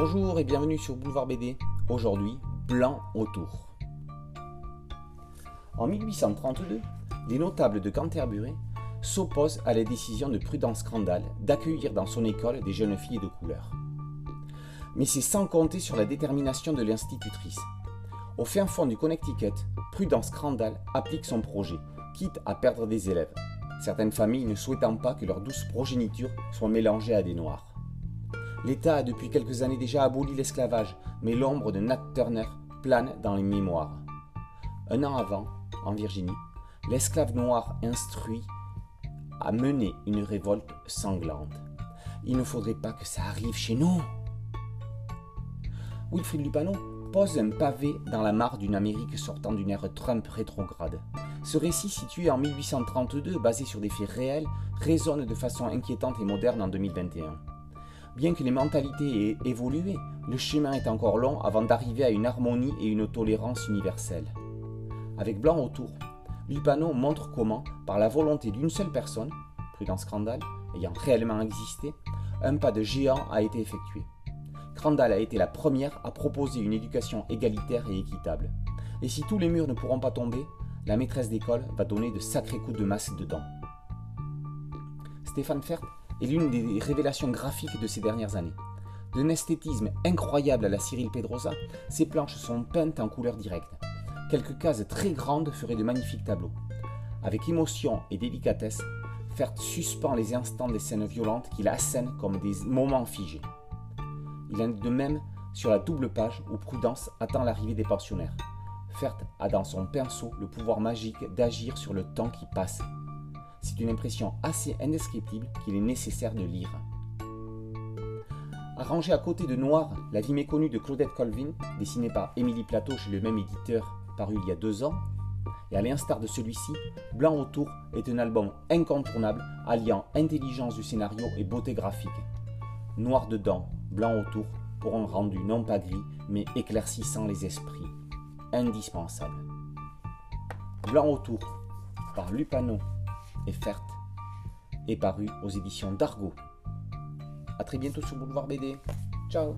Bonjour et bienvenue sur Boulevard BD. Aujourd'hui, blanc autour. En 1832, les notables de Canterbury s'opposent à la décision de Prudence Crandall d'accueillir dans son école des jeunes filles de couleur. Mais c'est sans compter sur la détermination de l'institutrice. Au fin fond du Connecticut, Prudence Crandall applique son projet, quitte à perdre des élèves, certaines familles ne souhaitant pas que leur douce progéniture soit mélangée à des noirs. L'État a depuis quelques années déjà aboli l'esclavage, mais l'ombre de Nat Turner plane dans les mémoires. Un an avant, en Virginie, l'esclave noir instruit a mené une révolte sanglante. Il ne faudrait pas que ça arrive chez nous. Wilfrid Lupano pose un pavé dans la mare d'une Amérique sortant d'une ère Trump rétrograde. Ce récit, situé en 1832, basé sur des faits réels, résonne de façon inquiétante et moderne en 2021. Bien que les mentalités aient évolué, le chemin est encore long avant d'arriver à une harmonie et une tolérance universelle. Avec Blanc autour, Lupano montre comment, par la volonté d'une seule personne, Prudence Crandall, ayant réellement existé, un pas de géant a été effectué. Crandall a été la première à proposer une éducation égalitaire et équitable. Et si tous les murs ne pourront pas tomber, la maîtresse d'école va donner de sacrés coups de masse dedans. Stéphane Fert est l'une des révélations graphiques de ces dernières années. D'un esthétisme incroyable à la Cyril Pedrosa, ses planches sont peintes en couleur directe. Quelques cases très grandes feraient de magnifiques tableaux. Avec émotion et délicatesse, Fert suspend les instants des scènes violentes qu'il assène comme des moments figés. Il en est de même sur la double page où Prudence attend l'arrivée des pensionnaires. Fert a dans son pinceau le pouvoir magique d'agir sur le temps qui passe c'est une impression assez indescriptible qu'il est nécessaire de lire. Arrangé à côté de Noir, la vie méconnue de Claudette Colvin, dessinée par Émilie Plateau chez le même éditeur, paru il y a deux ans, et à l'instar de celui-ci, Blanc autour est un album incontournable alliant intelligence du scénario et beauté graphique. Noir dedans, blanc autour, pour un rendu non pas gris, mais éclaircissant les esprits. Indispensable. Blanc autour, par Lupano et Fert est paru aux éditions d'Argo. A très bientôt sur Boulevard BD. Ciao